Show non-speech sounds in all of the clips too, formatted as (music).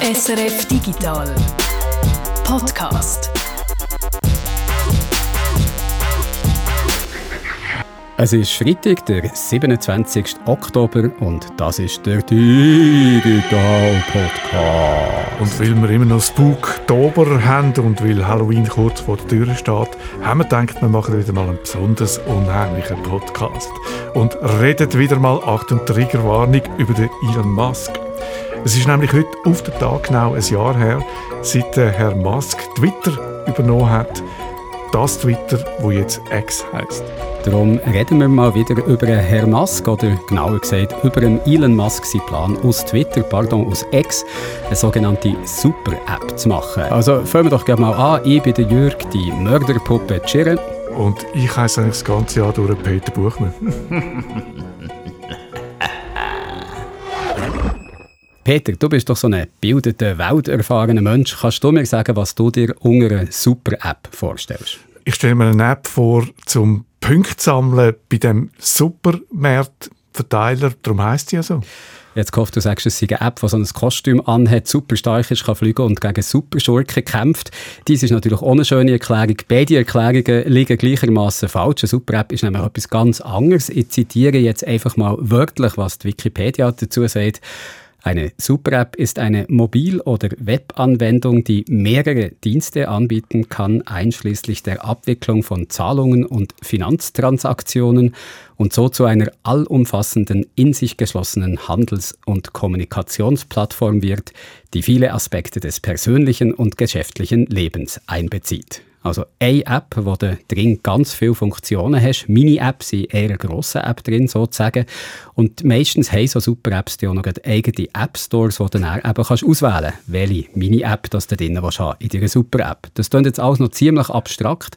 SRF Digital Podcast. Es ist Freitag, der 27. Oktober und das ist der Digital Podcast. Und weil wir immer noch Spooktober haben und weil Halloween kurz vor der Tür steht, haben wir gedacht, wir machen wieder mal einen besonders unheimlichen Podcast. Und reden wieder mal, Achtung, Triggerwarnung, über den Elon Musk. Es ist nämlich heute auf den Tag genau ein Jahr her, seit Herr Musk Twitter übernommen hat. Das Twitter, wo jetzt X heißt. Darum reden wir mal wieder über Herrn Musk oder genauer gesagt über einen Elon Musk seinen Plan aus Twitter, pardon, aus X, eine sogenannte Super-App zu machen. Also fangen wir doch gerne mal an. Ich bin der Jürg, die Mörderpuppe Chirren. Und ich heiße eigentlich das ganze Jahr durch Peter Buchmann. (laughs) Peter, du bist doch so ein gebildeter, welterfahrener Mensch. Kannst du mir sagen, was du dir unter einer Super-App vorstellst? Ich stelle mir eine App vor, zum Punkte sammeln bei dem Supermarktverteiler. Darum heisst sie ja so. Jetzt gehofft, du sagst, es sei eine App, die so ein Kostüm anhat, super stark ist, kann fliegen und gegen Superschurken kämpft. Dies ist natürlich ohne schöne Erklärung. Beide Erklärungen liegen gleichermaßen falsch. Eine Super-App ist nämlich etwas ganz anderes. Ich zitiere jetzt einfach mal wörtlich, was die Wikipedia dazu sagt. Eine Super-App ist eine Mobil- oder Webanwendung, die mehrere Dienste anbieten kann, einschließlich der Abwicklung von Zahlungen und Finanztransaktionen und so zu einer allumfassenden, in sich geschlossenen Handels- und Kommunikationsplattform wird, die viele Aspekte des persönlichen und geschäftlichen Lebens einbezieht. Also eine App, wo du drin ganz viele Funktionen hast. Mini-Apps sind eher eine grosse App drin, sozusagen. Und meistens haben so Super-Apps auch noch eigene App-Stores, wo du dann eben kannst auswählen kannst, welche Mini-App das du drin willst in deiner Super-App. Das klingt jetzt alles noch ziemlich abstrakt,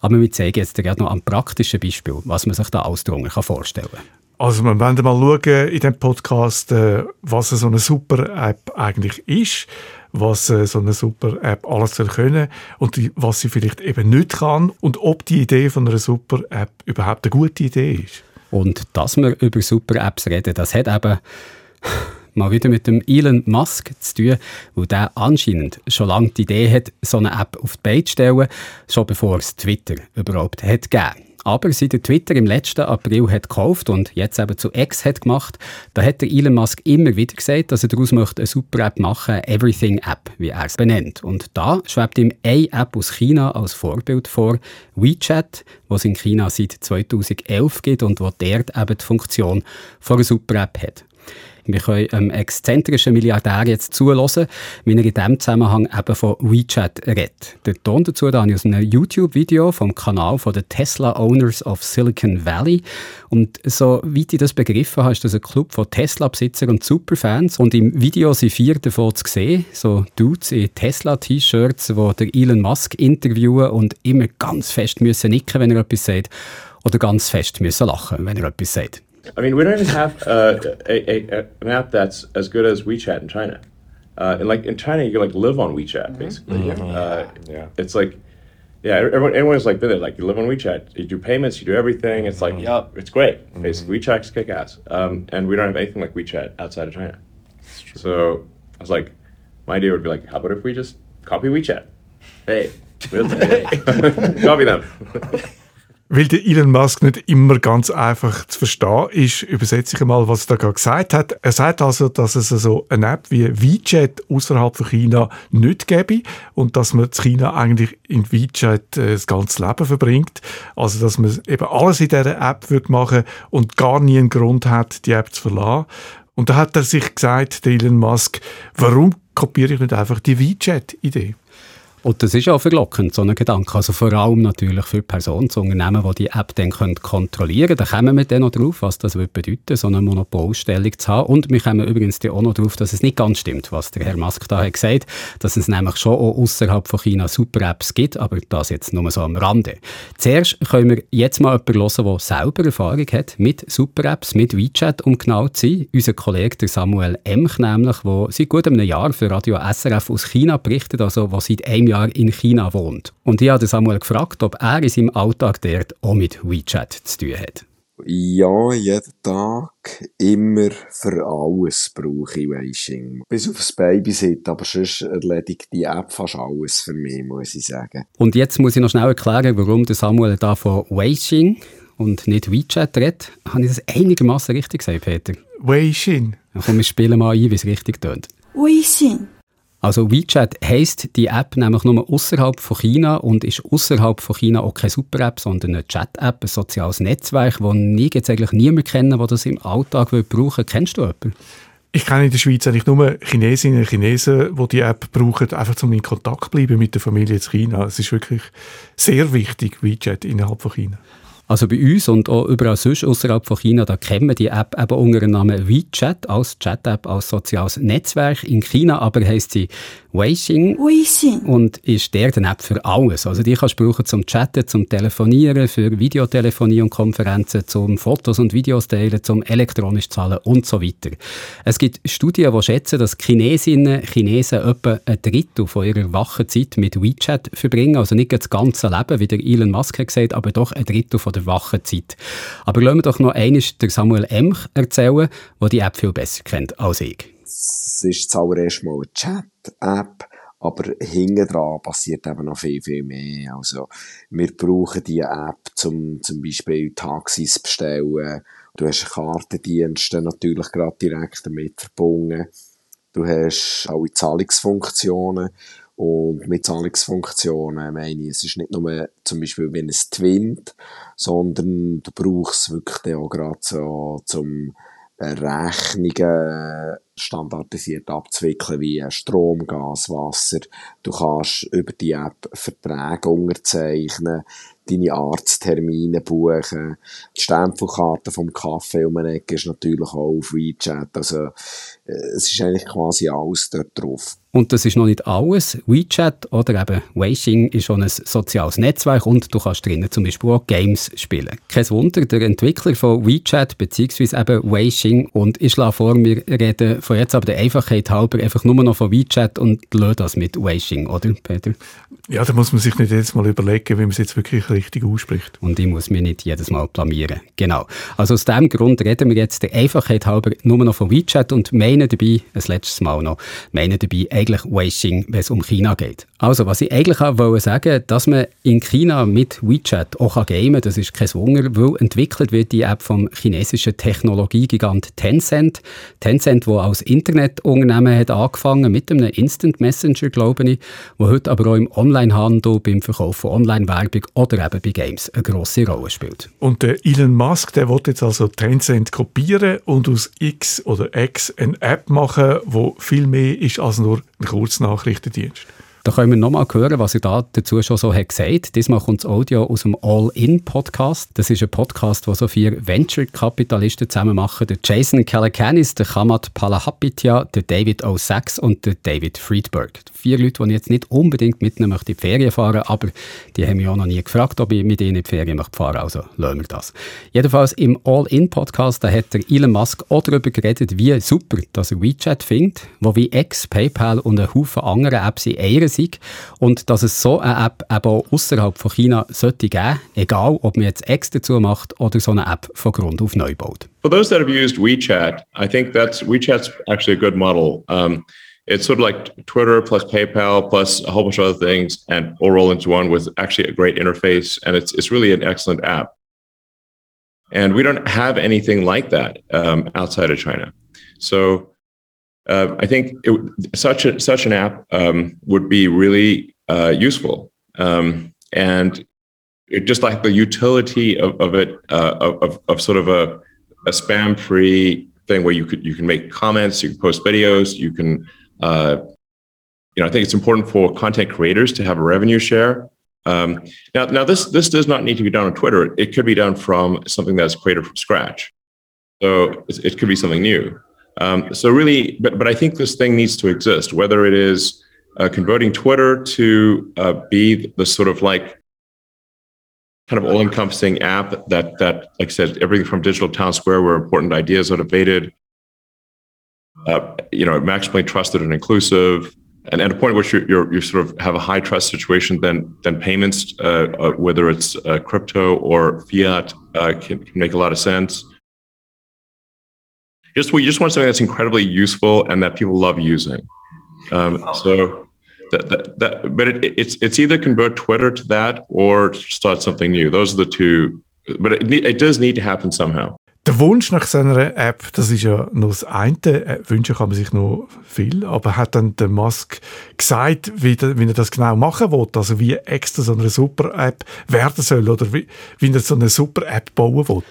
aber wir zeigen jetzt gerade noch am praktischen Beispiel, was man sich da alles darunter vorstellen kann. Also wir werden mal schauen in diesem Podcast, äh, was so eine Super-App eigentlich ist was äh, so eine super App alles soll können und was sie vielleicht eben nicht kann und ob die Idee von einer super App überhaupt eine gute Idee ist. Und dass wir über super Apps reden, das hat eben mal wieder mit dem Elon Musk zu tun, weil der anscheinend schon lange die Idee hat, so eine App auf die Beine zu stellen, schon bevor es Twitter überhaupt hat gegeben aber seit Twitter im letzten April hat gekauft und jetzt eben zu X hat gemacht, da hat der Elon Musk immer wieder gesagt, dass er daraus möchte eine super App machen, Everything App, wie er es benennt. Und da schwebt ihm eine App aus China als Vorbild vor, WeChat, was in China seit 2011 gibt und wo dort eben die Funktion von einer super App hat. Wir können einem exzentrischen Milliardär jetzt zulassen, wie er in diesem Zusammenhang eben von WeChat redet. Der Ton dazu da habe ich aus einem YouTube-Video vom Kanal von den Tesla Owners of Silicon Valley. Und so weit ich das begriffen habe, ist das ein Club von Tesla-Besitzern und Superfans. Und im Video sind vier davon zu sehen, so Dudes in Tesla-T-Shirts, die Elon Musk interviewen und immer ganz fest müssen nicken, wenn er etwas sagt, oder ganz fest müssen lachen, wenn er etwas sagt. I mean, we don't even have uh, a, a, an app that's as good as WeChat in China. Uh, and like in China, you can like live on WeChat mm-hmm. basically. Mm-hmm. Uh, yeah, it's like yeah, everyone, everyone's like been there. Like you live on WeChat, you do payments, you do everything. It's like mm-hmm. yeah, it's great. Mm-hmm. Basically, WeChat's kick ass. Um, and we don't have anything like WeChat outside of China. So I was like, my idea would be like, how about if we just copy WeChat? Hey, (laughs) hey. (laughs) copy them. (laughs) Weil der Elon Musk nicht immer ganz einfach zu verstehen ist, übersetze ich einmal, was er da gerade gesagt hat. Er sagt also, dass es also eine App wie WeChat außerhalb von China nicht gäbe und dass man in China eigentlich in WeChat äh, das ganze Leben verbringt. Also, dass man eben alles in dieser App würde machen und gar nie einen Grund hat, die App zu verlassen. Und da hat er sich gesagt, der Elon Musk, warum kopiere ich nicht einfach die WeChat-Idee? Und das ist auch verlockend, so ein Gedanke. Also vor allem natürlich für Personen, so Unternehmen, die die App dann kontrollieren können. Da kommen wir dann noch drauf, was das bedeuten so eine Monopolstellung zu haben. Und wir kommen übrigens auch noch drauf, dass es nicht ganz stimmt, was der Herr Musk da hat gesagt dass es nämlich schon auch außerhalb von China Super-Apps gibt, aber das jetzt nur so am Rande. Zuerst können wir jetzt mal jemanden hören, der selber Erfahrung hat mit Super-Apps, mit WeChat, um genau zu sein. Unser Kollege der Samuel Emch nämlich, der seit gut einem Jahr für Radio SRF aus China berichtet, also was seit einem Jahr in China wohnt. Und ich habe Samuel gefragt, ob er in seinem Alltag dort auch mit WeChat zu tun hat. Ja, jeden Tag, immer für alles brauche ich Washing. Bis auf das Babysit, aber sonst erledigt die App fast alles für mich, muss ich sagen. Und jetzt muss ich noch schnell erklären, warum der Samuel da von Washing und nicht WeChat redet. Habe ich das einigermaßen richtig gesagt, Peter? Weixin. Komm, wir spielen mal ein, wie es richtig tönt. 微信，Also WeChat heisst die App nämlich nur außerhalb von China und ist außerhalb von China auch keine Super-App, sondern eine Chat-App, ein soziales Netzwerk, das ich jetzt eigentlich niemand kenne, der das im Alltag brauchen Kennst du jemanden? Ich kenne in der Schweiz eigentlich nur Chinesinnen und Chinesen, die die App brauchen, einfach um in Kontakt zu bleiben mit der Familie in China. Es ist wirklich sehr wichtig, WeChat innerhalb von China. Also bei uns und auch überall sonst außerhalb von China, da kennen wir die App eben unter dem Namen WeChat als Chat-App, als soziales Netzwerk. In China aber heisst sie Weixin 微信，und ist der eine App für alles. Also die kannst du brauchen zum Chatten, zum Telefonieren, für Videotelefonie und Konferenzen, zum Fotos und Videos teilen, zum elektronisch zahlen und so weiter. Es gibt Studien, die schätzen, dass Chinesinnen Chinesen etwa ein Drittel von ihrer wachen Zeit mit WeChat verbringen. Also nicht das ganze Leben, wie der Elon Musk hat gesagt, aber doch ein Drittel von der wachen Zeit. Aber lassen wir doch noch einmal der Samuel Emch erzählen, der die App viel besser kennt als ich. Es ist zuallererst mal eine Chat-App, aber hinten dran passiert eben noch viel, viel mehr. Also, wir brauchen diese App, zum, zum Beispiel Taxis bestellen. Du hast Kartendienste natürlich gerade direkt damit verbunden. Du hast alle Zahlungsfunktionen. Und mit Zahlungsfunktionen meine ich, es ist nicht nur zum Beispiel, wenn es twinnt, sondern du brauchst es wirklich auch gerade so zum Rechnungen standardisiert abzuwickeln, wie Strom, Gas, Wasser. Du kannst über die App Verträge unterzeichnen, deine Arzttermine buchen. Die Stempelkarte vom Kaffee um eine Ecke ist natürlich auch auf WeChat. Also, äh, es ist eigentlich quasi alles dort drauf. Und das ist noch nicht alles. WeChat oder eben Weixin ist schon ein soziales Netzwerk und du kannst drinnen zum Beispiel auch Games spielen. Kein Wunder, der Entwickler von WeChat bzw. eben Weixin und ich schlage vor, wir reden von jetzt aber der Einfachheit halber einfach nur noch von WeChat und lösen das mit Weixin, oder Peter? Ja, da muss man sich nicht jedes Mal überlegen, wie man es jetzt wirklich richtig ausspricht. Und ich muss mich nicht jedes Mal blamieren. Genau. Also aus diesem Grund reden wir jetzt der Einfachheit halber nur noch von WeChat und meinen dabei, ein letztes Mal noch, meinen dabei eigentlich Weixin, wenn es um China geht. Also, was ich eigentlich auch wollte sagen, dass man in China mit WeChat auch gamen kann, das ist kein Wunder, weil entwickelt wird die App vom chinesischen Technologiegigant Tencent. Tencent, wo als Internetunternehmen hat angefangen mit einem Instant Messenger, glaube ich, wo heute aber auch im Onlinehandel, beim Verkauf von Online-Werbung oder eben bei Games eine grosse Rolle spielt. Und der Elon Musk, der will jetzt also Tencent kopieren und aus X oder X eine App machen, wo viel mehr ist als nur Kurznachrichtendienst. Da können wir nochmal hören, was er da dazu schon so hat gesagt. Diesmal kommt das Audio aus dem All-In-Podcast. Das ist ein Podcast, wo so vier Venture-Kapitalisten zusammen machen. Der Jason Calacanis, der Khamat Palahapitya, der David O. Sachs und der David Friedberg. Vier Leute, die ich jetzt nicht unbedingt mit ihnen möchte in die Ferien fahren aber die haben mich auch noch nie gefragt, ob ich mit ihnen in die Ferien möchte fahren also lassen wir das. Jedenfalls im All-In-Podcast, da hat der Elon Musk auch darüber geredet, wie super dass er WeChat findet, wo wie X, PayPal und ein Haufen andere Apps in einer sind und dass es so eine App eben auch außerhalb von China sollte geben, egal ob man jetzt X dazu macht oder so eine App von Grund auf neu baut. For those that have used WeChat, I think that's WeChat's actually a good model. Um, it's sort of like Twitter plus PayPal plus a whole bunch of other things, and all roll into one with actually a great interface, and it's it's really an excellent app. And we don't have anything like that um, outside of China, so uh, I think it, such a such an app um, would be really uh, useful, um, and it, just like the utility of, of it uh, of, of sort of a a spam free thing where you could you can make comments, you can post videos, you can uh, you know I think it's important for content creators to have a revenue share. Um, now now this this does not need to be done on Twitter. It could be done from something that's created from scratch. So it, it could be something new. Um, so really, but but I think this thing needs to exist. Whether it is uh, converting Twitter to uh, be the sort of like kind of all-encompassing app that that like I said everything from digital town square where important ideas are debated uh, you know maximally trusted and inclusive and at a point where you you sort of have a high trust situation, then then payments, uh, uh, whether it's uh, crypto or fiat, uh, can, can, make a lot of sense. Just we just want something that's incredibly useful and that people love using. Um, so that, that, that but it, it's it's either convert Twitter to that or start something new. Those are the two. But it, it does need to happen somehow. Der Wunsch nach so einer App, das ist ja noch das eine. Äh, wünschen kann man sich noch viel. Aber hat dann der Musk gesagt, wie, der, wie er das genau machen will? Also wie extra so eine Super-App werden soll oder wie, wie er so eine Super-App bauen will?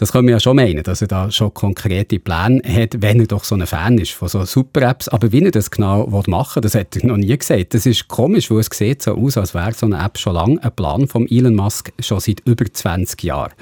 Das können wir ja schon meinen, dass er da schon konkrete Pläne hat, wenn er doch so ein Fan ist von so Super-Apps. Aber wie er das genau machen will, das hat er noch nie gesagt. Das ist komisch, weil es sieht so aus, als wäre so eine App schon lange ein Plan von Elon Musk, schon seit über 20 Jahren.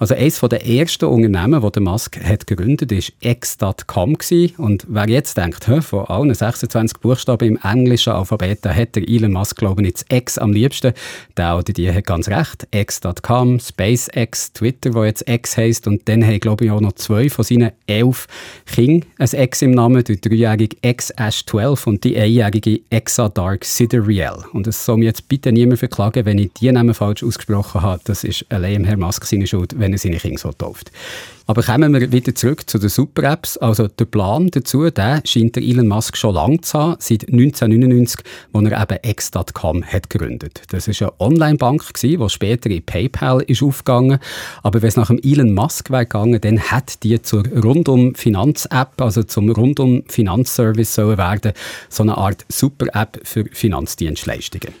Also eines der ersten Unternehmen, die der Musk hat gegründet hat, war X.com. Und wer jetzt denkt, von allen 26 Buchstaben im englischen Alphabet, hat der Elon Musk, glaube ich, nicht X am liebsten. Der oder die hat ganz recht. X.com, SpaceX, Twitter, wo jetzt X heisst, heisst. Und dann haben, glaube ich, auch noch zwei von seinen elf Kindern ein Ex im Namen, der dreijährige Ex-Ash-12 und die einjährige Exa-Dark Sidereal. Und es soll mir jetzt bitte niemand verklagen, wenn ich die Namen falsch ausgesprochen habe. Das ist allein Herr Musk seine Schuld, wenn er seine Kinder so tauft. Aber kommen wir wieder zurück zu den Super-Apps. Also der Plan dazu, der scheint Elon Musk schon lange zu haben, seit 1999, als er eben X.com hat gegründet. Das ist eine Online-Bank die später in PayPal ist aufgegangen. Aber wenn es nach dem Elon Musk wäre gegangen, dann hat die zur rundum Finanz-App, also zum rundum Finanzservice sollen werden, so eine Art Super-App für Finanzdienstleistungen.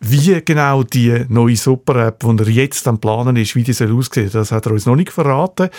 Wie genau die neue Super-App, die er jetzt am Planen ist, wie die soll aussehen, das hat er uns noch nicht verraten.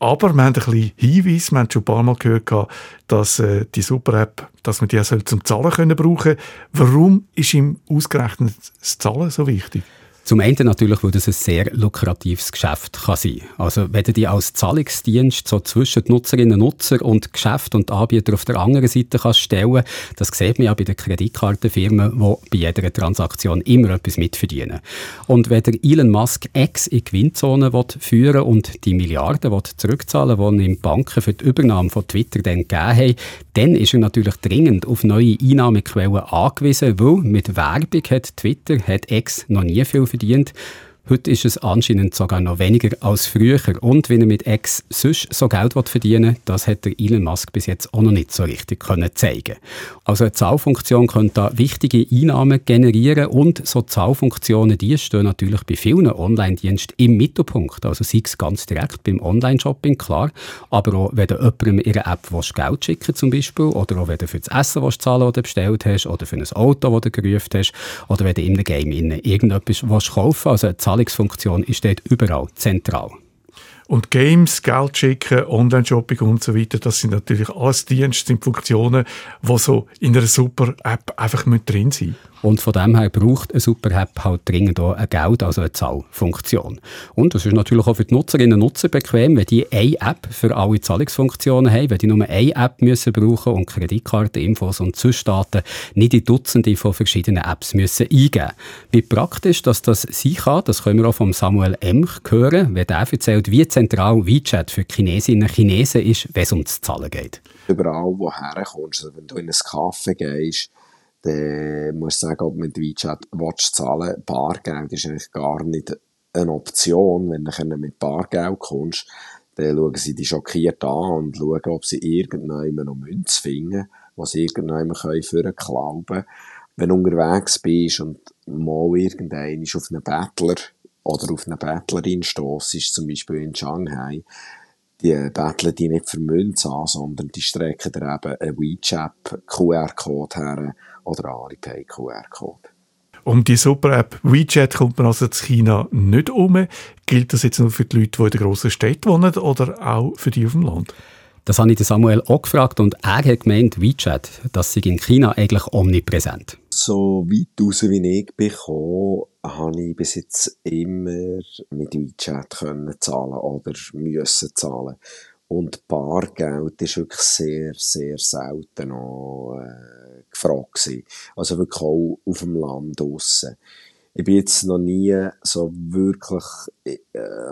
Aber wir haben ein bisschen Hinweis, wir haben schon ein paar Mal gehört, dass äh, die Super-App, dass man die auch zum Zahlen können brauchen Warum ist ihm ausgerechnet das Zahlen so wichtig? Zum einen natürlich, weil das ein sehr lukratives Geschäft kann sein Also wenn du die als Zahlungsdienst so zwischen Nutzerinnen und Nutzer und Geschäft und Anbieter auf der anderen Seite kannst stellen, das sieht man ja bei den Kreditkartenfirmen, die bei jeder Transaktion immer etwas mitverdienen. Und wenn der Elon Musk X in Gewinnzone führen und die Milliarden zurückzahlen die ihm Banken für die Übernahme von Twitter dann gegeben haben, dann ist er natürlich dringend auf neue Einnahmequellen angewiesen, weil mit Werbung hat Twitter, hat X noch nie viel verdient verdient. Heute ist es anscheinend sogar noch weniger als früher. Und wenn er mit X sonst so Geld verdienen will, das hat der Elon Musk bis jetzt auch noch nicht so richtig können zeigen Also eine Zahlfunktion könnte da wichtige Einnahmen generieren und so Zahlfunktionen, die stehen natürlich bei vielen Online-Diensten im Mittelpunkt. Also sei es ganz direkt beim Online-Shopping, klar, aber auch wenn du jemandem ihre App willst, Geld schicken zum Beispiel oder auch wenn du für das Essen willst, zahlen du bestellt hast oder für ein Auto, das du gerufen hast oder wenn du in einem Game irgendetwas willst kaufen. Also Zahlungsfunktion ist dort überall zentral. Und Games, Geld schicken, Online-Shopping und so weiter, das sind natürlich alles Dienste, sind Funktionen, die so in einer super App einfach drin sein müssen. Und von dem her braucht eine Super-App halt dringend auch ein Geld, also eine Zahlfunktion. Und das ist natürlich auch für die Nutzerinnen und Nutzer bequem, wenn die eine App für alle Zahlungsfunktionen haben, wenn die nur eine App müssen brauchen und Kreditkarteninfos und Zwischendaten nicht in Dutzende von verschiedenen Apps müssen eingeben. Wie praktisch dass das sein kann, das können wir auch von Samuel Emch hören, wenn der erzählt, wie zentral WeChat für Chinesinnen und Chinesen ist, wenn es um das Zahlen geht. Überall, woher kommst, also wenn du in ein Kaffee gehst, dann musst du sagen, ob mit WeChat willst zahlen Bargeld ist eigentlich gar nicht eine Option. Wenn du mit Bargeld kommst, dann schauen sie dich schockiert an und schauen, ob sie irgendjemand noch Münze finden, was irgendjemand für einen glauben Wenn du unterwegs bist und mal irgendein auf einen Bettler oder auf eine Bettlerin stossest, zum Beispiel in Shanghai, die betteln die nicht für Münze an, sondern die strecken dir eben einen WeChat-QR-Code her oder Alipay-QR-Code. Um die Super-App WeChat kommt man also zu China nicht um. Gilt das jetzt nur für die Leute, die in den grossen Städten wohnen oder auch für die auf dem Land? Das habe ich Samuel auch gefragt und er hat gemeint, WeChat, das sei in China eigentlich omnipräsent. So weit raus wie ich bekomme, habe ich bis jetzt immer mit WeChat können zahlen oder müssen zahlen. Und Bargeld ist wirklich sehr, sehr selten noch äh, gefragt gewesen. Also wirklich auch auf dem Land draussen. Ich bin jetzt noch nie so wirklich, äh,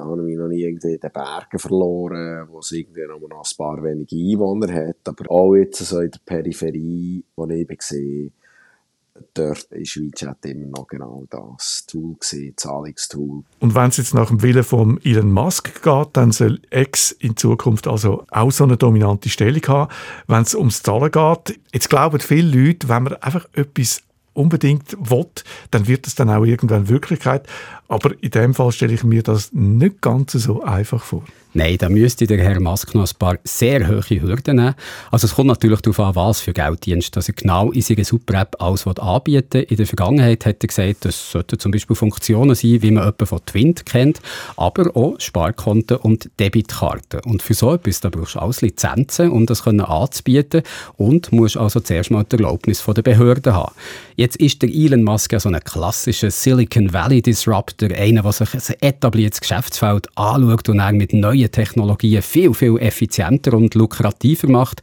habe mich noch nie in den Bergen verloren, wo es irgendwie noch ein paar wenige Einwohner hat. Aber auch jetzt so in der Peripherie, wo ich war, dort ist WeChat immer noch genau das Tool gewesen, Zahlungstool. Und wenn es jetzt nach dem Willen von Elon Musk geht, dann soll X in Zukunft also auch so eine dominante Stellung haben, wenn es ums Zahlen geht. Jetzt glauben viele Leute, wenn man einfach etwas unbedingt will, dann wird es dann auch irgendwann Wirklichkeit. Aber in dem Fall stelle ich mir das nicht ganz so einfach vor. Nein, da müsste der Herr Musk noch ein paar sehr hohe Hürden nehmen. Also es kommt natürlich darauf an, was für Gelddienst er genau in seiner Super-App alles anbieten In der Vergangenheit hat er gesagt, das sollten zum Beispiel Funktionen sein, wie man jemanden von Twint kennt, aber auch Sparkonten und Debitkarten. Und für so etwas da brauchst du alles Lizenzen, um das anzubieten und musst also zuerst mal die Erlaubnis von der Behörden haben. Jetzt ist der Elon Musk ja so ein klassischer Silicon Valley Disruptor, einer, der sich ein etabliertes Geschäftsfeld anschaut und mit neuen neue Technologien viel, viel effizienter und lukrativer macht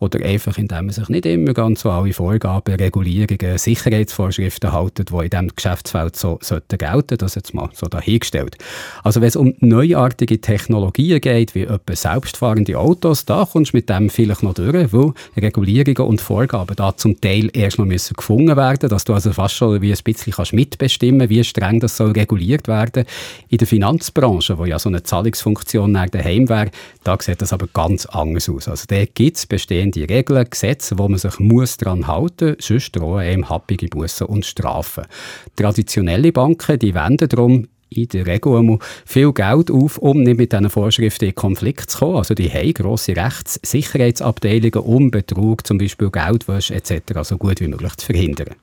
oder einfach indem man sich nicht immer ganz so alle Vorgaben, Regulierungen, Sicherheitsvorschriften halten, die in diesem Geschäftsfeld so sollten gelten. Das jetzt mal so dahingestellt. Also wenn es um neuartige Technologien geht, wie etwa selbstfahrende Autos, da kommst du mit dem vielleicht noch durch, weil Regulierungen und Vorgaben da zum Teil erst noch müssen gefunden werden, dass du also fast schon wie ein bisschen kannst mitbestimmen wie streng das soll reguliert werden. In der Finanzbranche, wo ja so eine Zahlungsfunktion nach daheim wäre, da sieht das aber ganz anders aus. Also da gibt es bestehende bestehende Regeln, Gesetze, wo man sich muss daran halten muss, sonst drohen einem happige Bussen und Strafen. Traditionelle Banken die wenden darum in der Regel viel Geld auf, um nicht mit diesen Vorschriften in Konflikt zu kommen. Also die haben grosse Rechtssicherheitsabteilungen, um Betrug, zum Beispiel Geldwäsche etc. so gut wie möglich zu verhindern.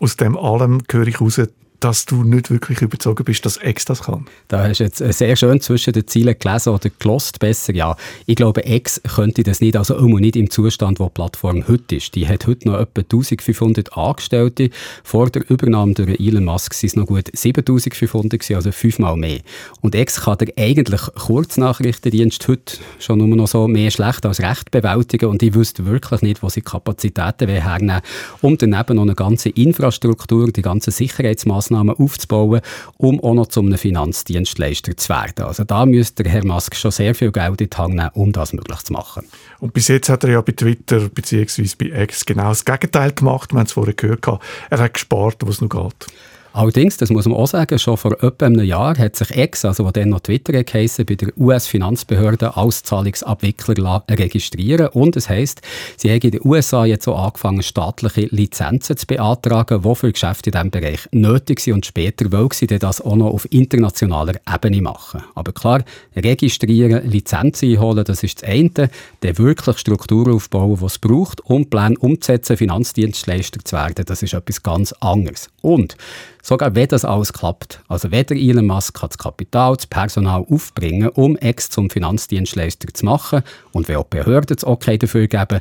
Aus dem allem höre ich heraus, dass du nicht wirklich überzeugt bist, dass X das kann. Da hast du jetzt sehr schön zwischen den Zielen gelesen oder gelost besser. Ja, ich glaube, X könnte das nicht, also immer nicht im Zustand, wo die Plattform heute ist. Die hat heute noch etwa 1500 Angestellte. Vor der Übernahme durch Elon Musk sind es noch gut 7500 also fünfmal mehr. Und X kann der eigentlich Kurznachrichtendienst heute schon nur noch so mehr schlecht als recht bewältigen und ich wüsste wirklich nicht, wo sie Kapazitäten hernehmen um daneben noch eine ganze Infrastruktur, die ganzen Sicherheitsmaßnahmen Massnahmen aufzubauen, um auch noch zu einem Finanzdienstleister zu werden. Also da müsste Herr Musk schon sehr viel Geld in die Hand nehmen, um das möglich zu machen. Und bis jetzt hat er ja bei Twitter bzw. bei X genau das Gegenteil gemacht. Wir haben es vorher gehört. Er hat gespart, wo es noch geht. Allerdings, das muss man auch sagen, schon vor etwa einem Jahr hat sich Ex, also was dann noch Twitter geheißen, bei der US-Finanzbehörde als Zahlungsabwickler registrieren. Und es heisst, sie haben in den USA jetzt auch angefangen, staatliche Lizenzen zu beantragen, die für Geschäfte in diesem Bereich nötig sind. Und später wollen sie das auch noch auf internationaler Ebene machen. Aber klar, registrieren, Lizenzen einholen, das ist das eine. Dann wirklich Strukturen aufbauen, die es braucht, um Pläne umzusetzen, Finanzdienstleister zu werden, das ist etwas ganz anderes. Und Sogar wenn das alles klappt, also weder Elon Musk kann das Kapital, das Personal aufbringen, um Ex zum Finanzdienstleister zu machen und wenn auch Behörden das Okay dafür geben,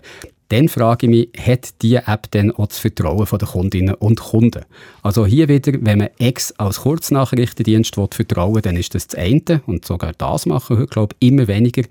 dann frage ich mich, hat diese App denn auch das Vertrauen der Kundinnen und Kunden? Also hier wieder, wenn man X als Kurznachrichtendienst will, vertrauen dann ist das das eine und sogar das machen heute, glaube ich, immer weniger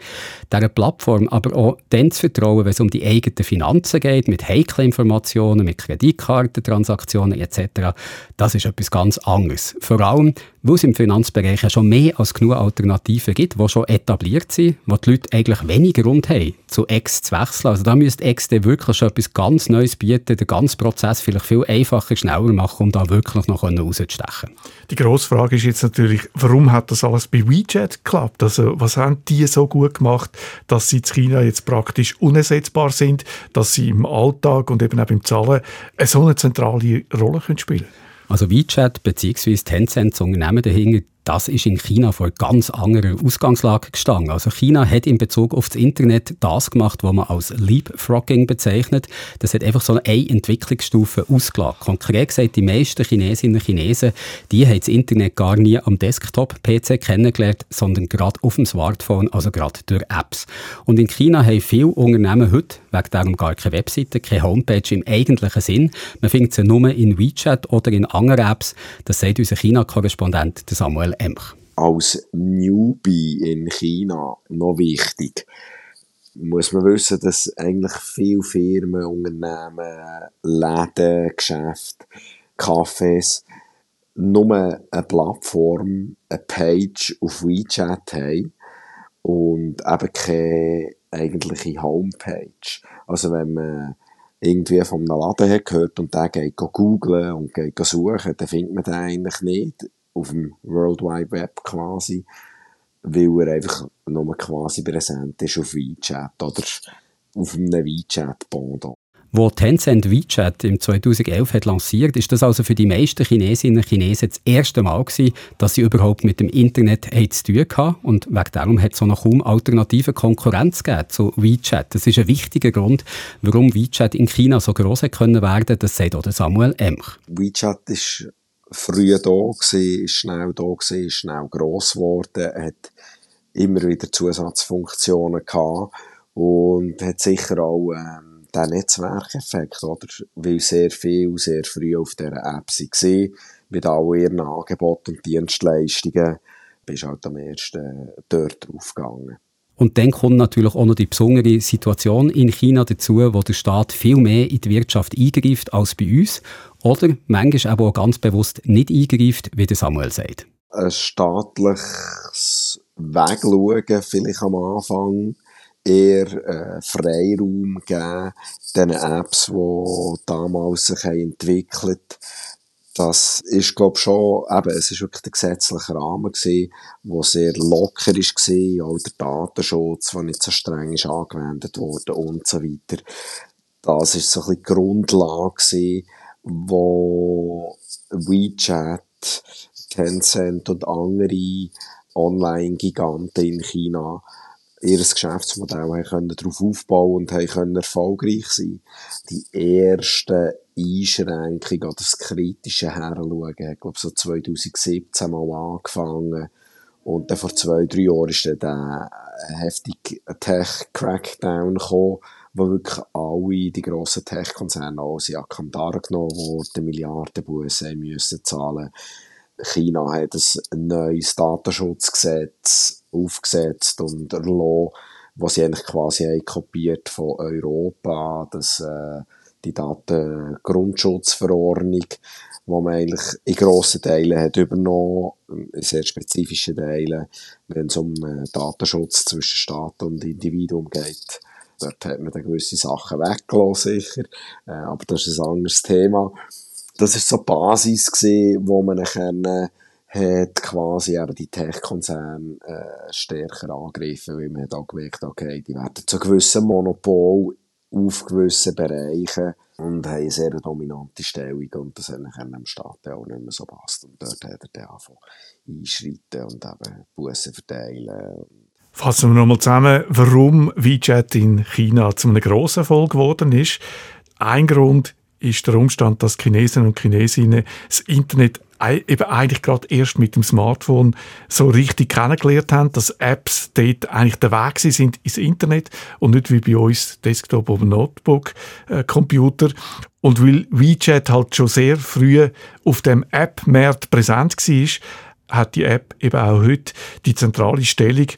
dieser Plattform, aber auch dann zu vertrauen, wenn es um die eigenen Finanzen geht, mit heiklen Informationen, mit Kreditkartentransaktionen etc., das ist etwas ganz anderes. Vor allem, weil es im Finanzbereich ja schon mehr als genug Alternativen gibt, die schon etabliert sind, wo die Leute eigentlich weniger Grund haben, zu X zu wechseln. Also da müsste X dann wirklich schon etwas ganz Neues bieten, den ganzen Prozess vielleicht viel einfacher, schneller machen, um da wirklich noch rauszustechen. Die grosse Frage ist jetzt natürlich, warum hat das alles bei WeChat geklappt? Also was haben die so gut gemacht, dass sie in China jetzt praktisch unersetzbar sind, dass sie im Alltag und eben auch beim Zahlen so eine zentrale Rolle spielen können? Also WeChat bzw. Tencent, das Unternehmen dahinter, das ist in China vor ganz anderer Ausgangslage gestanden. Also China hat in Bezug auf das Internet das gemacht, was man als Leapfrogging bezeichnet. Das hat einfach so eine Entwicklungsstufe ausgelassen. Konkret gesagt, die meisten Chinesinnen und Chinesen, die haben das Internet gar nie am Desktop-PC kennengelernt, sondern gerade auf dem Smartphone, also gerade durch Apps. Und in China haben viele Unternehmen heute wegen darum gar keine Webseite, keine Homepage im eigentlichen Sinn. Man findet sie nur in WeChat oder in anderen Apps. Das sagt unser China-Korrespondent Samuel Michael Emch. Als Newbie in China noch wichtig, muss man wissen, dass eigentlich viele Firmen, Unternehmen, Läden, Geschäfte, Cafés nur eine Plattform, eine Page auf WeChat haben und eben keine eigentliche Homepage. Also wenn man irgendwie von einem Laden hat gehört und der geht googlen und geht suchen, dann findet man den eigentlich nicht auf dem World Wide Web quasi, weil er einfach nur quasi präsent ist auf WeChat oder auf einem WeChat-Pendant. Wo Tencent WeChat im 2011 hat lanciert, ist das also für die meisten Chinesinnen und Chinesen das erste Mal gewesen, dass sie überhaupt mit dem Internet zu tun hatten. Und wegen darum hat es auch noch kaum alternative Konkurrenz gegeben zu WeChat. Das ist ein wichtiger Grund, warum WeChat in China so groß können werden. Das sagt auch Samuel Emch. WeChat ist früh da gewesen, ist schnell da gewesen, ist schnell gross geworden, hat immer wieder Zusatzfunktionen gehabt und hat sicher auch ähm, der Netzwerkeffekt, oder? Weil sehr viel sehr früh auf dieser App waren, mit all ihren Angeboten und Dienstleistungen, bist halt am ersten dort draufgegangen. Und dann kommt natürlich auch noch die besondere Situation in China dazu, wo der Staat viel mehr in die Wirtschaft eingreift als bei uns. Oder manchmal aber auch ganz bewusst nicht eingreift, wie der Samuel sagt. Ein staatliches Wegschauen, vielleicht am Anfang, eher äh, Freiraum geben, den Apps, die damals sich haben entwickelt das ist, glaube ich, schon, eben, es ist wirklich der gesetzliche Rahmen gewesen, der sehr locker ist gewesen, auch der Datenschutz, der nicht so streng ist angewendet wurde und so weiter. Das ist so ein bisschen die Grundlage gewesen, wo WeChat, Tencent und andere Online-Giganten in China ihr Geschäftsmodell haben können darauf aufbauen und haben können erfolgreich sein. Die erste Einschränkung oder das kritische Heranschauen hat, glaube so 2017 mal angefangen. Und dann vor zwei, drei Jahren ist dann der heftige Tech-Crackdown gekommen, wo wirklich alle die grossen Tech-Konzerne sie an Kandare genommen wurden, Milliardenbussen müssen zahlen. China hat ein neues Datenschutzgesetz aufgesetzt und erlassen, was sie eigentlich quasi kopiert von Europa, das, äh, die Datengrundschutzverordnung, wo man eigentlich in grossen Teilen hat übernommen, in sehr spezifischen Teilen, wenn es um äh, Datenschutz zwischen Staat und Individuum geht. Dort hat man dann gewisse Sachen weggelassen, sicher, äh, aber das ist ein anderes Thema. Das ist so die Basis gewesen, wo man dann hat quasi eben die Tech-Konzerne äh, stärker angegriffen, weil man hat auch gemerkt, okay, die werden zu gewissen Monopol auf gewissen Bereichen und haben eine sehr dominante Stellung und das hat nachher dem Staat auch nicht mehr so passt. Und dort hat er dann angefangen einschreiten und eben Bussen verteilen. Fassen wir nochmal zusammen, warum WeChat in China zu einem grossen Erfolg geworden ist. Ein Grund ist der Umstand, dass Chinesen und Chinesinnen das Internet eben eigentlich gerade erst mit dem Smartphone so richtig kennengelernt haben, dass Apps dort eigentlich der Weg sind ins Internet und nicht wie bei uns Desktop oder Notebook äh, Computer. Und weil WeChat halt schon sehr früh auf dem App-Markt präsent war, hat die App eben auch heute die zentrale Stellung.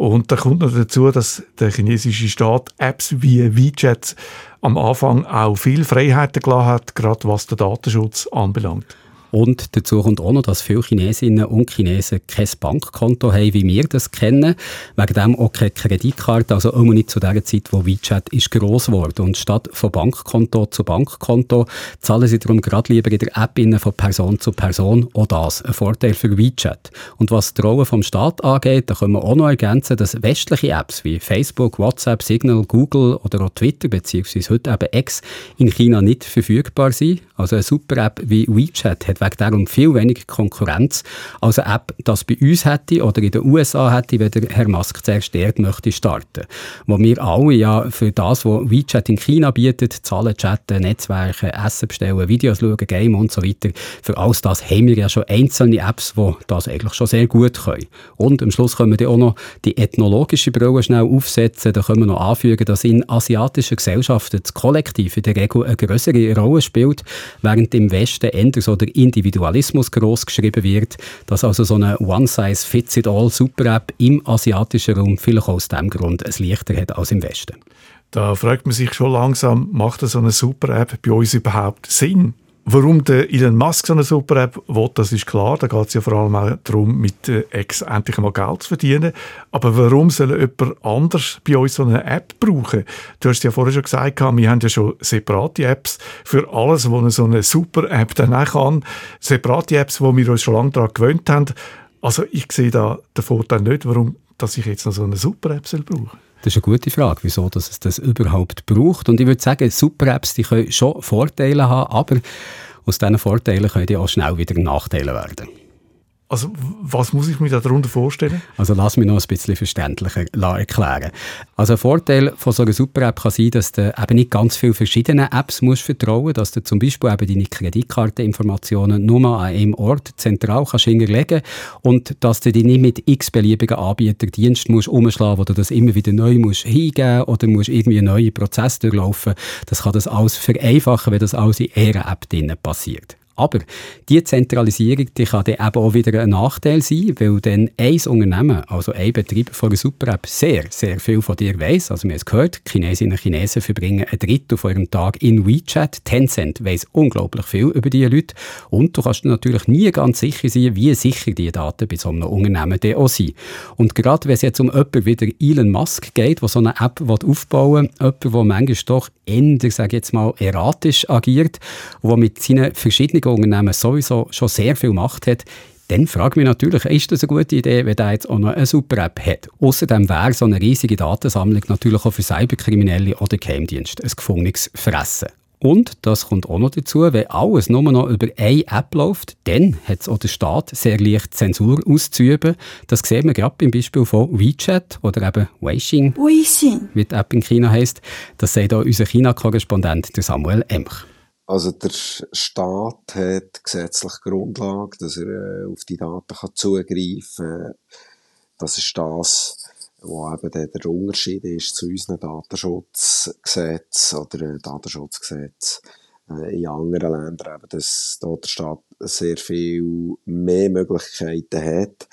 Und da kommt noch dazu, dass der chinesische Staat Apps wie WeChat am Anfang auch viel Freiheiten gelassen hat, gerade was den Datenschutz anbelangt. Und dazu kommt auch noch, dass viele Chinesinnen und Chinesen kein Bankkonto haben, wie wir das kennen. Wegen dem auch keine Kreditkarte, also immer nicht zu der Zeit, wo WeChat ist gross geworden. Und statt von Bankkonto zu Bankkonto zahlen sie darum gerade lieber in der App von Person zu Person. Auch das ein Vorteil für WeChat. Und was die Rolle vom Staat angeht, da können wir auch noch ergänzen, dass westliche Apps wie Facebook, WhatsApp, Signal, Google oder auch Twitter beziehungsweise heute eben X in China nicht verfügbar sind. Also eine super App wie WeChat hat wegen darum viel weniger Konkurrenz als eine App, das bei uns hätte oder in den USA hätte, wenn der Herr Musk zuerst dort möchte starten. Wo wir alle ja für das, was WeChat in China bietet, Zahlen chatten, Netzwerke, Essen bestellen, Videos schauen, Game und so weiter, für alles das haben wir ja schon einzelne Apps, die das eigentlich schon sehr gut können. Und am Schluss können wir auch noch die ethnologische Brille schnell aufsetzen. Da können wir noch anfügen, dass in asiatischen Gesellschaften das Kollektiv in der Regel eine größere Rolle spielt, während im Westen eher so der Individualismus groß geschrieben wird, dass also so eine One-Size-Fits-it-all Super-App im asiatischen Raum vielleicht aus dem Grund ein leichter hat als im Westen. Da fragt man sich schon langsam, macht so eine Super-App bei uns überhaupt Sinn? Warum der Elon Musk so eine super App will, das ist klar. Da geht es ja vor allem auch darum, mit X endlich mal Geld zu verdienen. Aber warum soll jemand anders bei uns so eine App brauchen? Du hast ja vorher schon gesagt, wir haben ja schon separate Apps für alles, was so eine super App dann auch kann. Separate Apps, wo wir uns schon lange daran gewöhnt haben. Also ich sehe da den Vorteil nicht, warum dass ich jetzt noch so eine super App brauche. Das ist eine gute Frage, wieso dass es das überhaupt braucht. Und ich würde sagen, Super-Apps die können schon Vorteile haben, aber aus diesen Vorteilen können die auch schnell wieder Nachteile werden. Also was muss ich mir darunter vorstellen? Also lass mich noch ein bisschen verständlicher erklären. Also ein Vorteil von so einer Super-App kann sein, dass du eben nicht ganz viele verschiedene Apps musst vertrauen dass du zum Beispiel eben deine Kreditkarteninformationen nur an einem Ort zentral kannst hinterlegen und dass du dich nicht mit x-beliebigen Anbieterdiensten musst umschlagen, wo du das immer wieder neu musst hingeben oder musst irgendwie einen neuen Prozess durchlaufen. Das kann das alles vereinfachen, wenn das alles in einer App drinnen passiert. Aber diese Zentralisierung die kann dann eben auch wieder ein Nachteil sein, weil dann ein Unternehmen, also ein Betreiber von einer Super-App, sehr, sehr viel von dir weiss. Also wir haben es gehört, Chinesinnen und Chinesen verbringen ein Drittel von ihrem Tag in WeChat. Tencent weiss unglaublich viel über diese Leute. Und du kannst natürlich nie ganz sicher sein, wie sicher diese Daten bei so einem Unternehmen dann auch sind. Und gerade wenn es jetzt um jemanden wie Elon Musk geht, der so eine App aufbauen will, jemand, der manchmal doch eher, sage jetzt mal, erratisch agiert, der mit seinen verschiedenen Unternehmen sowieso schon sehr viel Macht hat, dann frage ich mich natürlich, ist das eine gute Idee, wenn der jetzt auch noch eine Super-App hat? Außerdem wäre so eine riesige Datensammlung natürlich auch für Cyberkriminelle oder Geheimdienste ein gefundenes Fressen. Und das kommt auch noch dazu, wenn alles nur noch über eine App läuft, dann hat es auch der Staat sehr leicht Zensur auszuüben. Das sehen wir gerade beim Beispiel von WeChat oder eben Weixin, wie die App in China heisst. Das sagt auch unser China-Korrespondent Samuel Emch. Also der Staat hat gesetzliche Grundlage, dass er äh, auf die Daten kann zugreifen kann. Das ist das, wo eben der, der Unterschied ist zu unseren Datenschutzgesetz oder äh, Datenschutzgesetz äh, in anderen Ländern, eben, dass dort der Staat sehr viel mehr Möglichkeiten hat.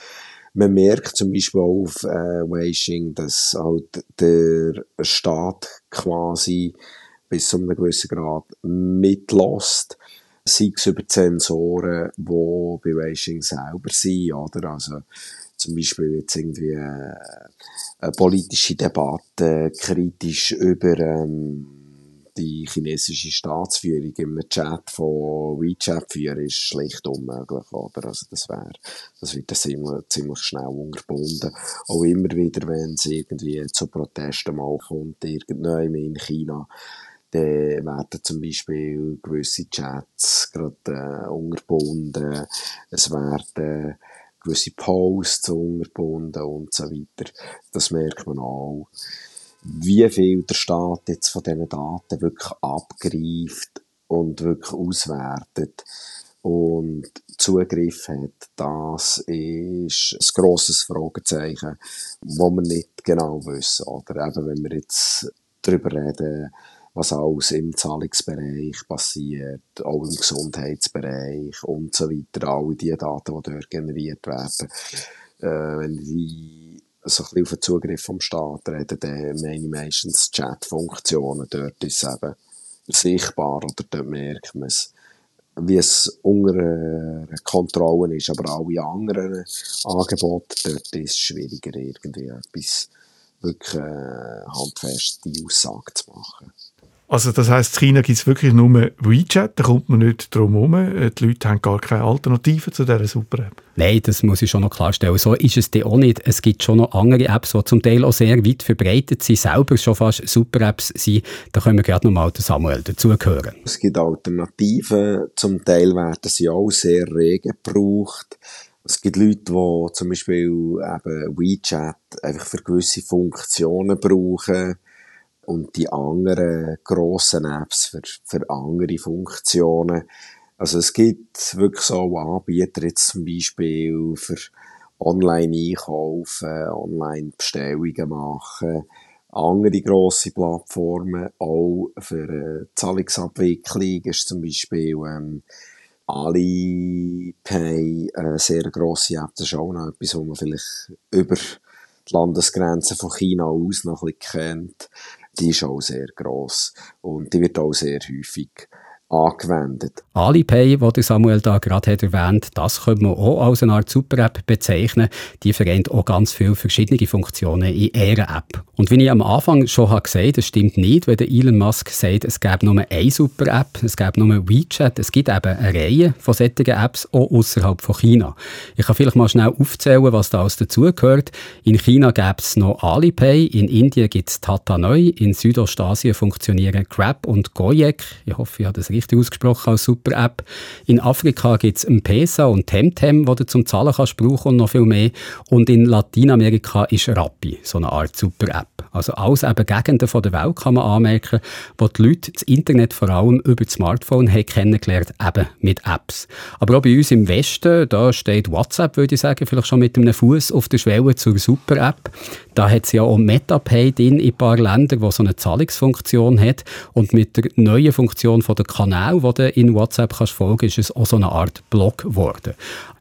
Man merkt zum Beispiel auch auf äh, Weixing, dass halt der Staat quasi bis zu einem gewissen Grad mitlässt. Sei es über Sensoren, die bei Racing selber sind, oder? Also, zum Beispiel jetzt irgendwie äh, eine politische Debatte kritisch über ähm, die chinesische Staatsführung im Chat von WeChat führen, ist schlicht unmöglich, oder? Also das wäre, das wird ziemlich, ziemlich schnell unterbunden. Auch immer wieder, wenn es irgendwie zu Protesten mal kommt, irgendwann in China, dann werden zum Beispiel gewisse Chats gerade äh, unterbunden, es werden gewisse Posts unterbunden und so weiter. Das merkt man auch. Wie viel der Staat jetzt von diesen Daten wirklich abgreift und wirklich auswertet und Zugriff hat, das ist ein grosses Fragezeichen, wo wir nicht genau wissen. Oder eben, wenn wir jetzt darüber reden, was alles im Zahlungsbereich passiert, auch im Gesundheitsbereich und so weiter. Alle die Daten, die dort generiert werden. Äh, wenn die so ein bisschen auf den Zugriff vom Staat reden, dann meine ich meistens Chat-Funktionen. Dort ist es eben sichtbar oder dort merkt man es, wie es unter Kontrolle ist. Aber alle anderen Angebote, dort ist es schwieriger, irgendwie etwas wirklich äh, handfeste Aussage zu machen. Also das heißt, in China gibt es wirklich nur WeChat, da kommt man nicht drum herum. Äh, die Leute haben gar keine Alternative zu dieser Super-App. Nein, das muss ich schon noch klarstellen. So ist es auch nicht. Es gibt schon noch andere Apps, die zum Teil auch sehr weit verbreitet sind, selber schon fast Super-Apps sind. Da können wir gerade noch mal Samuel dazugehören. Es gibt Alternativen, zum Teil werden sie auch sehr rege gebraucht. Es gibt Leute, die zum Beispiel eben WeChat einfach für gewisse Funktionen brauchen und die anderen grossen Apps für, für andere Funktionen. Also es gibt wirklich so Anbieter jetzt zum Beispiel für Online-Einkaufen, Online-Bestellungen machen, andere grosse Plattformen, auch für äh, Zahlungsabwicklung ist zum Beispiel ähm, Alipay eine sehr grosse App. Das ist auch noch etwas, was man vielleicht über die Landesgrenzen von China aus noch ein bisschen kennt die ist auch sehr gross und die wird auch sehr häufig angewendet. Alipay, das Samuel da gerade hat erwähnt, das könnte man auch als eine Art Super-App bezeichnen. Die vereint auch ganz viele verschiedene Funktionen in ihrer App. Und wie ich am Anfang schon habe gesagt, es stimmt nicht, wenn Elon Musk sagt, es gäbe nur eine Super-App, es gäbe nur WeChat. Es gibt eben eine Reihe von solchen Apps auch außerhalb von China. Ich kann vielleicht mal schnell aufzählen, was da alles dazugehört. In China gäbe es noch Alipay, in Indien gibt es Tata Neu, in Südostasien funktionieren Grab und Gojek. Ich hoffe, ich habe das richtig ausgesprochen als Super-App. In Afrika gibt es M-Pesa und Temtem, wo du zum Zahlen kannst brauchen und noch viel mehr. Und in Lateinamerika ist Rappi, so eine Art Super-App. Also alles eben Gegenden von der Welt kann man anmerken, wo die Leute das Internet vor allem über das Smartphone haben kennengelernt, eben mit Apps. Aber auch bei uns im Westen, da steht WhatsApp, würde ich sagen, vielleicht schon mit einem Fuß auf der Schwelle zur Super-App. Da hat es ja auch MetaPay drin in ein paar Ländern, wo so eine Zahlungsfunktion hat. Und mit der neuen Funktion von der Kanal, die du in WhatsApp kannst folgen, ist es auch so eine Art Blog geworden.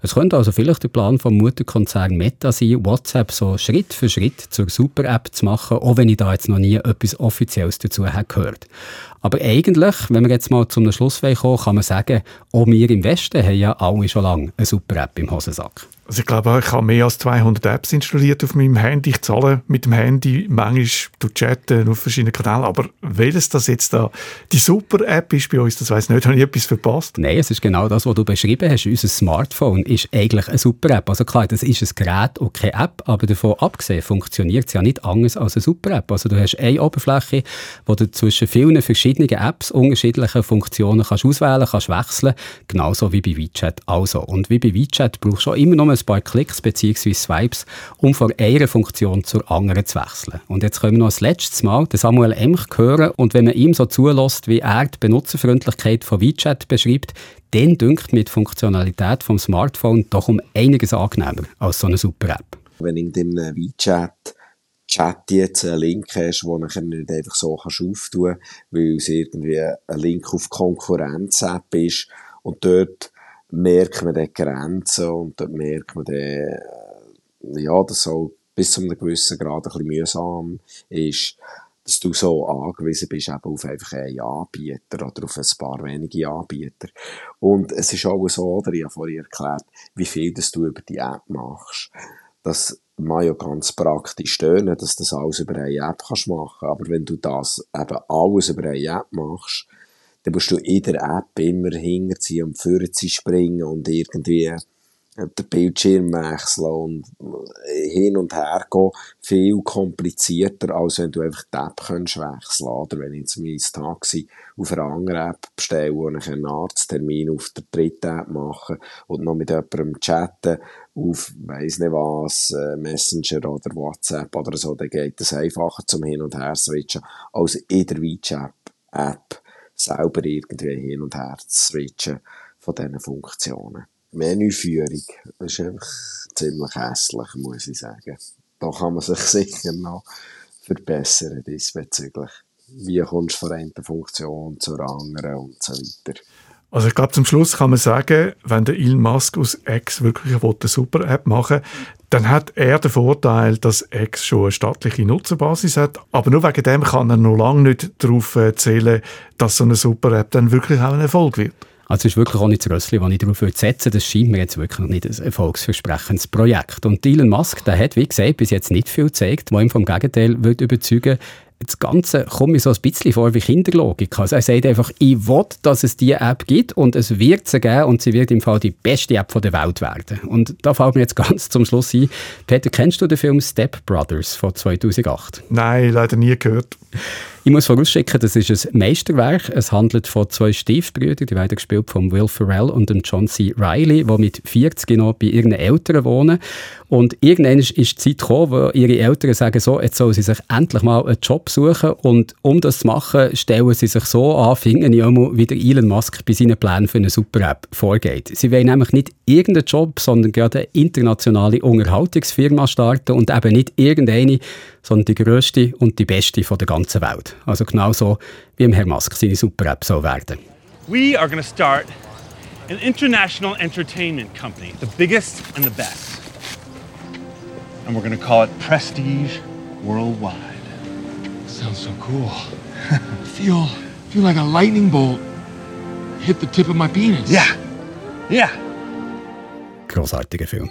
Es könnte also vielleicht der Plan vom Mutterkonzern Meta sein, WhatsApp so Schritt für Schritt zur Super-App zu machen, auch wenn ich da jetzt noch nie etwas Offizielles dazu habe gehört. Aber eigentlich, wenn wir jetzt mal zum Schluss kommen, kann man sagen, auch wir im Westen haben ja alle schon lange eine Super-App im Hosensack. Also ich glaube, ich habe mehr als 200 Apps installiert auf meinem Handy. Ich zahle mit dem Handy manchmal durch Chatten auf verschiedenen Kanälen. Aber welches das jetzt da die Super-App ist bei uns, das weiß ich nicht. Habe ich etwas verpasst? Nein, es ist genau das, was du beschrieben hast. Unser Smartphone ist eigentlich eine Super-App. Also klar, das ist ein Gerät und keine App, aber davon abgesehen funktioniert es ja nicht anders als eine Super-App. Also du hast eine Oberfläche, wo du zwischen vielen verschiedenen Apps unterschiedliche Funktionen kannst auswählen kannst, wechseln, genauso wie bei WeChat also. Und wie bei WeChat brauchst du auch immer noch ein paar Klicks bzw. Swipes, um von einer Funktion zur anderen zu wechseln. Und jetzt können wir noch das letzte Mal Samuel Emch hören und wenn man ihm so zulässt, wie er die Benutzerfreundlichkeit von WeChat beschreibt, dann dünkt mit Funktionalität vom Smartphone doch um einiges angenehmer als so eine Super-App. Wenn in dem WeChat Chat jetzt einen Link hast, den du nicht einfach so kannst auftun kannst, weil es irgendwie ein Link auf Konkurrenz-App ist und dort merkt man die Grenzen und dort merkt man dann, ja, dass so bis zu einem gewissen Grad ein bisschen mühsam ist, dass du so angewiesen bist eben auf einfach einen Anbieter oder auf ein paar wenige Anbieter. Und es ist auch so, oder ich habe vorhin erklärt, wie viel das du über die App machst. Das ja ganz praktisch tönen, dass du das alles über eine App kannst machen. Aber wenn du das eben alles über eine App machst, dann musst du in der App immer hinterziehen und vorziehen springen und irgendwie äh, den Bildschirm wechseln und äh, hin und her gehen. Viel komplizierter, als wenn du einfach die App könntest wechseln Oder wenn ich jetzt mein Taxi auf einer anderen App bestelle und einen Arzttermin auf der dritten App mache und noch mit jemandem chatten auf, weiss nicht was, äh, Messenger oder WhatsApp oder so, dann geht es einfacher zum Hin- und Her switchen als in der WeChat-App selber irgendwie hin und her zu switchen von diesen Funktionen. Menüführung ist einfach ziemlich hässlich, muss ich sagen. Da kann man sich (laughs) sicher noch verbessern diesbezüglich. Wie kommst du von einer Funktion zur anderen und so weiter. Also ich glaube, zum Schluss kann man sagen, wenn der Elon Musk aus X wirklich eine super App machen dann hat er den Vorteil, dass X schon eine staatliche Nutzerbasis hat. Aber nur wegen dem kann er noch lange nicht darauf äh, zählen, dass so eine super App dann wirklich auch ein Erfolg wird. Also es ist wirklich auch nicht das Rössli, das ich darauf setzen Das scheint mir jetzt wirklich nicht ein erfolgsversprechendes Projekt. Und Elon Musk, der hat, wie gesagt, bis jetzt nicht viel gezeigt, was ihm vom Gegenteil wird überzeugen das Ganze kommt mir so ein bisschen vor wie Kinderlogik. Also er sagt einfach, ich will, dass es diese App gibt und es wird sie geben und sie wird im Fall die beste App der Welt werden. Und da fällt mir jetzt (laughs) ganz zum Schluss ein, Peter, kennst du den Film Step Brothers von 2008? Nein, leider nie gehört. Ich muss vorausschicken, das ist ein Meisterwerk. Es handelt von zwei Stiefbrüdern, die werden gespielt von Will Ferrell und dem John C. Reilly, die mit 40 noch bei ihren Eltern wohnen. Und irgendwann ist die Zeit gekommen, wo ihre Eltern sagen, so, jetzt sollen sie sich endlich mal einen Job suchen. Und um das zu machen, stellen sie sich so an, finden wie der Elon Musk bei seinen Plänen für eine Super-App vorgeht. Sie wollen nämlich nicht irgendeinen Job, sondern gerade eine internationale Unterhaltungsfirma starten und eben nicht irgendeine, sondern die grösste und die beste von der ganzen Welt. Also genauso wie Herr Musk seine Super-App soll werden. We are going to start an international entertainment company, the biggest and the best. And we're going to call it Prestige Worldwide. Sounds so cool. (laughs) feel feel like a lightning bolt hit the tip of my penis. Yeah. Yeah. Großartiger Film.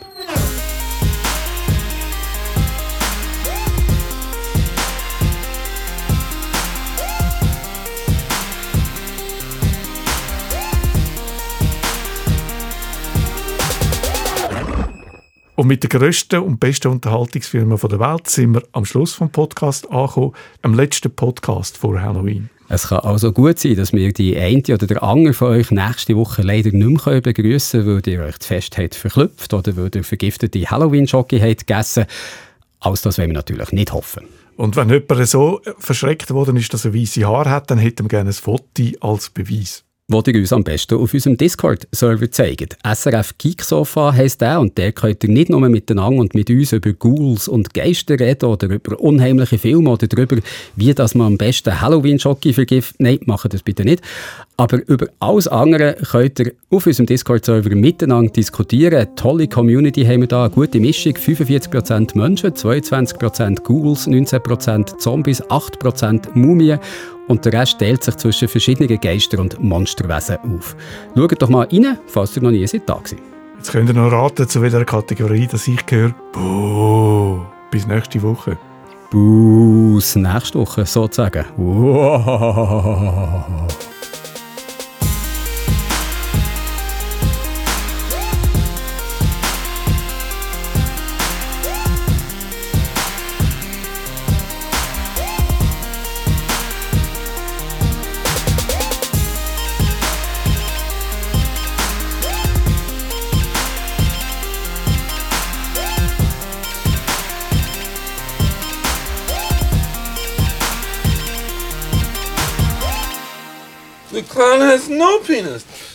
Und mit der grössten und besten Unterhaltungsfilme der Welt sind wir am Schluss vom Podcast angekommen, am letzten Podcast vor Halloween. Es kann also gut sein, dass wir die eine oder der andere von euch nächste Woche leider nicht mehr begrüßen können, weil ihr euch zu fest habt verklüpft oder weil ihr vergiftete Halloween-Jockey gegessen. Alles das wollen wir natürlich nicht hoffen. Und wenn jemand so verschreckt worden ist, dass er weiße Haare hat, dann hätten wir gerne ein Foto als Beweis wo ihr uns am besten auf unserem Discord-Server zeigt. SRF Geeksofa heisst der und der könnt ihr nicht nur miteinander und mit uns über Ghouls und Geister reden oder über unheimliche Filme oder darüber, wie das man am besten Halloween-Jockey vergift. Nein, macht das bitte nicht. Aber über alles andere könnt ihr auf unserem Discord-Server miteinander diskutieren. Eine tolle Community haben wir da, eine gute Mischung. 45% Menschen, 22% Ghouls, 19% Zombies, 8% Mumien und der Rest teilt sich zwischen verschiedenen Geister- und Monsterwesen auf. Schaut doch mal rein, falls ihr noch nie seid da gewesen. Jetzt könnt ihr noch raten, zu welcher Kategorie das ich gehöre. Buh, bis nächste Woche. Buh, nächste Woche sozusagen. Wow. The clown has no penis.